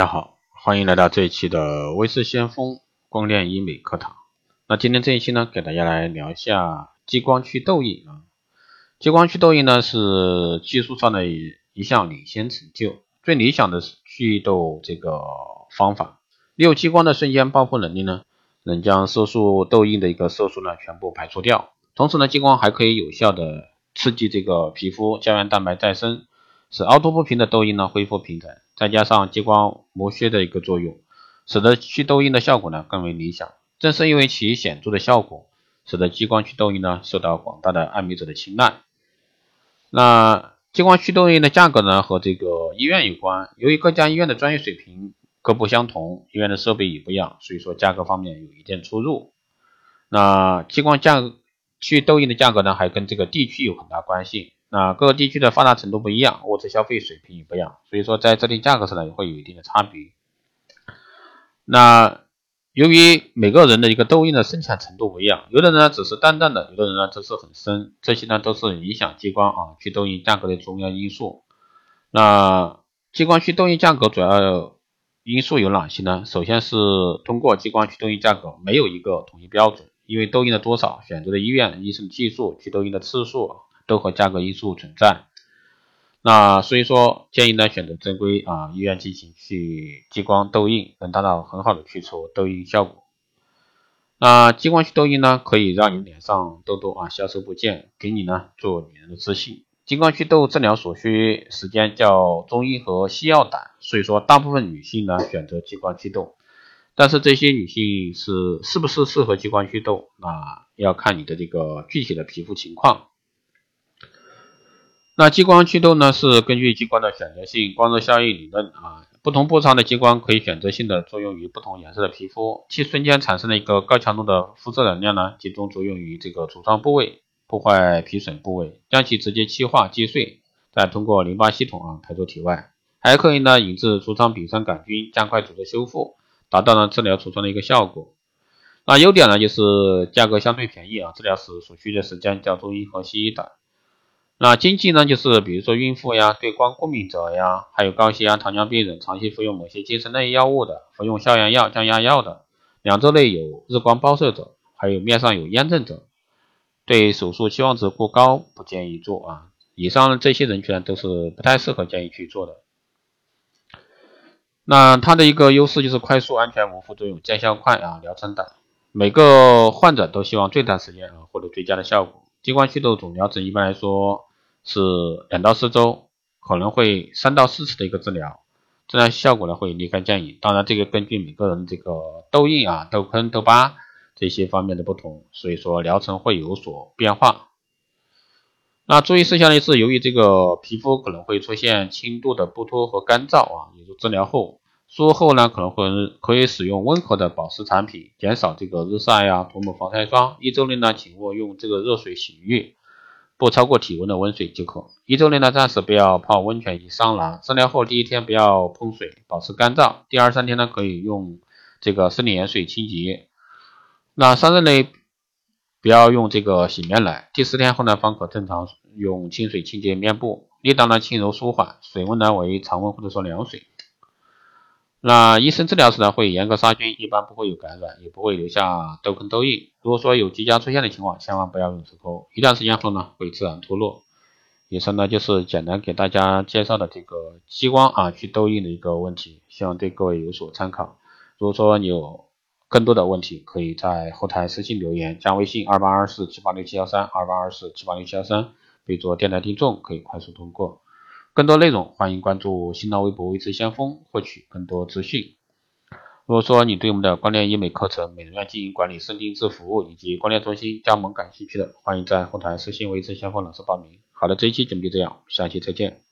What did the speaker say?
大家好，欢迎来到这一期的微视先锋光电医美课堂。那今天这一期呢，给大家来聊一下激光祛痘印啊。激光祛痘印呢是技术上的一项领先成就，最理想的祛痘这个方法，利用激光的瞬间爆破能力呢，能将色素痘印的一个色素呢全部排除掉。同时呢，激光还可以有效的刺激这个皮肤胶原蛋白再生，使凹凸不平的痘印呢恢复平整。再加上激光磨削的一个作用，使得祛痘印的效果呢更为理想。正是因为其显著的效果，使得激光祛痘印呢受到广大的爱美者的青睐。那激光祛痘印的价格呢和这个医院有关，由于各家医院的专业水平各不相同，医院的设备也不一样，所以说价格方面有一定出入。那激光价祛痘印的价格呢还跟这个地区有很大关系。那各个地区的发达程度不一样，物质消费水平也不一样，所以说在制定价格上呢也会有一定的差别。那由于每个人的一个痘印的深浅程度不一样，有的人呢只是淡淡的，有的人呢则是很深，这些呢都是影响激光啊祛痘印价格的重要因素。那激光祛痘印价格主要因素有哪些呢？首先是通过激光祛痘印价格没有一个统一标准，因为痘印的多少、选择的医院、医生技术、祛痘印的次数。都和价格因素存在，那所以说建议呢选择正规啊医院进行去激光痘印，能达到很好的去除痘印效果。那激光祛痘印呢可以让你脸上痘痘啊消失不见，给你呢做女人的自信。激光祛痘治疗所需时间较中医和西药短，所以说大部分女性呢选择激光祛痘，但是这些女性是是不是适合激光祛痘，那要看你的这个具体的皮肤情况。那激光祛痘呢，是根据激光的选择性光热效应理论啊，不同波长的激光可以选择性的作用于不同颜色的皮肤，其瞬间产生的一个高强度的辐射能量呢，集中作用于这个痤疮部位，破坏皮损部位，将其直接气化击碎，再通过淋巴系统啊排出体外，还可以呢引致痤疮丙酸杆菌，加快组织修复，达到了治疗痤疮的一个效果。那优点呢，就是价格相对便宜啊，治疗时所需的时间较中医和西医短。那经济呢，就是比如说孕妇呀、对光过敏者呀，还有高血压、糖尿病人、长期服用某些精神类药物的、服用消炎药、降压药的、两周内有日光暴射者，还有面上有炎症者，对手术期望值过高不建议做啊。以上这些人群都是不太适合建议去做的。那它的一个优势就是快速、安全、无副作用、见效快啊，疗程短。每个患者都希望最短时间啊获得最佳的效果。激光祛痘总疗程一般来说。是两到四周，可能会三到四次的一个治疗，治疗效果呢会立竿见影。当然，这个根据每个人这个痘印啊、痘坑、痘疤这些方面的不同，所以说疗程会有所变化。那注意事项呢是，由于这个皮肤可能会出现轻度的剥脱和干燥啊，也就治疗后，术后呢可能会可以使用温和的保湿产品，减少这个日晒呀，涂抹防晒霜。一周内呢，请勿用这个热水洗浴。不超过体温的温水即可。一周内呢，暂时不要泡温泉及桑拿。治疗后第一天不要碰水，保持干燥。第二三天呢，可以用这个生理盐水清洁。那三日内不要用这个洗面奶。第四天后呢，方可正常用清水清洁面部，力道呢轻柔舒缓，水温呢为常温或者说凉水。那医生治疗时呢，会严格杀菌，一般不会有感染，也不会留下痘坑痘印。如果说有即将出现的情况，千万不要用石膏，一段时间后呢，会自然脱落。以上呢就是简单给大家介绍的这个激光啊去痘印的一个问题，希望对各位有所参考。如果说你有更多的问题，可以在后台私信留言，加微信二八二四七八六七幺三二八二四七八六七幺三，备注电台听众，可以快速通过。更多内容，欢迎关注新浪微博“微知先锋”，获取更多资讯。如果说你对我们的光电医美课程、美容院经营管理、身定制服务以及光电中心加盟感兴趣的，欢迎在后台私信“微知先锋”老师报名。好了，这一期节目就这样，下期再见。